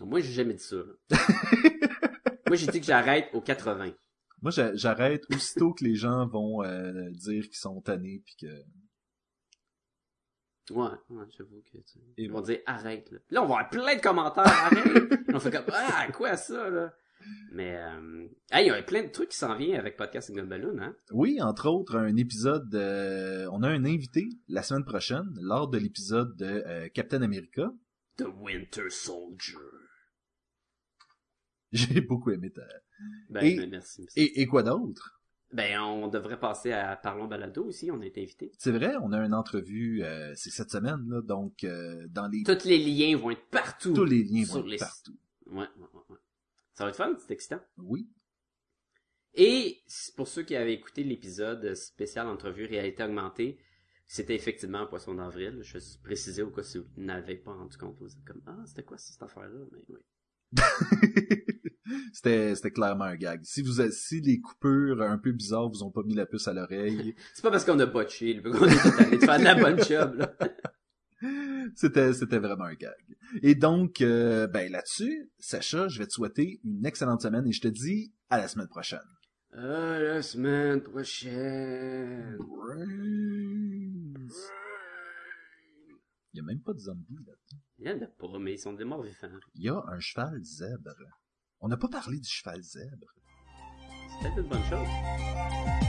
B: Moi, j'ai jamais dit ça. Moi, j'ai dit que j'arrête au 80.
A: Moi, j'a- j'arrête aussitôt que les gens vont euh, dire qu'ils sont tannés puis que...
B: Ouais, ouais, j'avoue que, tu Ils vont dire arrête, là. Là, on va avoir plein de commentaires, arrête. on fait comme, ah, quoi ça, là? Mais, euh, hey, il y a plein de trucs qui s'en viennent avec Podcast and Balloon, hein?
A: Oui, entre autres, un épisode... euh, on a un invité la semaine prochaine, lors de l'épisode de euh, Captain America.
B: The Winter Soldier.
A: J'ai beaucoup aimé ta...
B: Ben,
A: Et-
B: ben, merci. merci.
A: Et, et quoi d'autre?
B: Ben, on devrait passer à Parlons Balado aussi, on a été invités.
A: C'est vrai, on a une entrevue, euh, c'est cette semaine, là, donc euh, dans les...
B: Tous les liens vont être partout.
A: Tous les liens
B: sur
A: vont
B: les-
A: être partout.
B: Ouais, ouais, ouais, ouais. Ça va être fun, c'est excitant.
A: Oui.
B: Et pour ceux qui avaient écouté l'épisode spécial entrevue réalité augmentée, c'était effectivement un poisson d'avril. Je vais préciser au cas si vous n'avez pas rendu compte. Vous êtes comme ah c'était quoi cette affaire-là Mais oui.
A: c'était, c'était clairement un gag. Si vous, si les coupures un peu bizarres vous ont pas mis la puce à l'oreille,
B: C'est pas parce qu'on a botché, qu'on est allé de faire de la bonne job. Là.
A: c'était, c'était vraiment un gag. Et donc, euh, ben là-dessus, Sacha, je vais te souhaiter une excellente semaine et je te dis à la semaine prochaine.
B: Ah, la semaine prochaine.
A: Il y a même pas de zombies là.
B: Il y en a pas, mais ils sont des morts vivants.
A: Il y a un cheval zèbre. On n'a pas parlé du cheval zèbre.
B: C'est peut-être une bonne chose.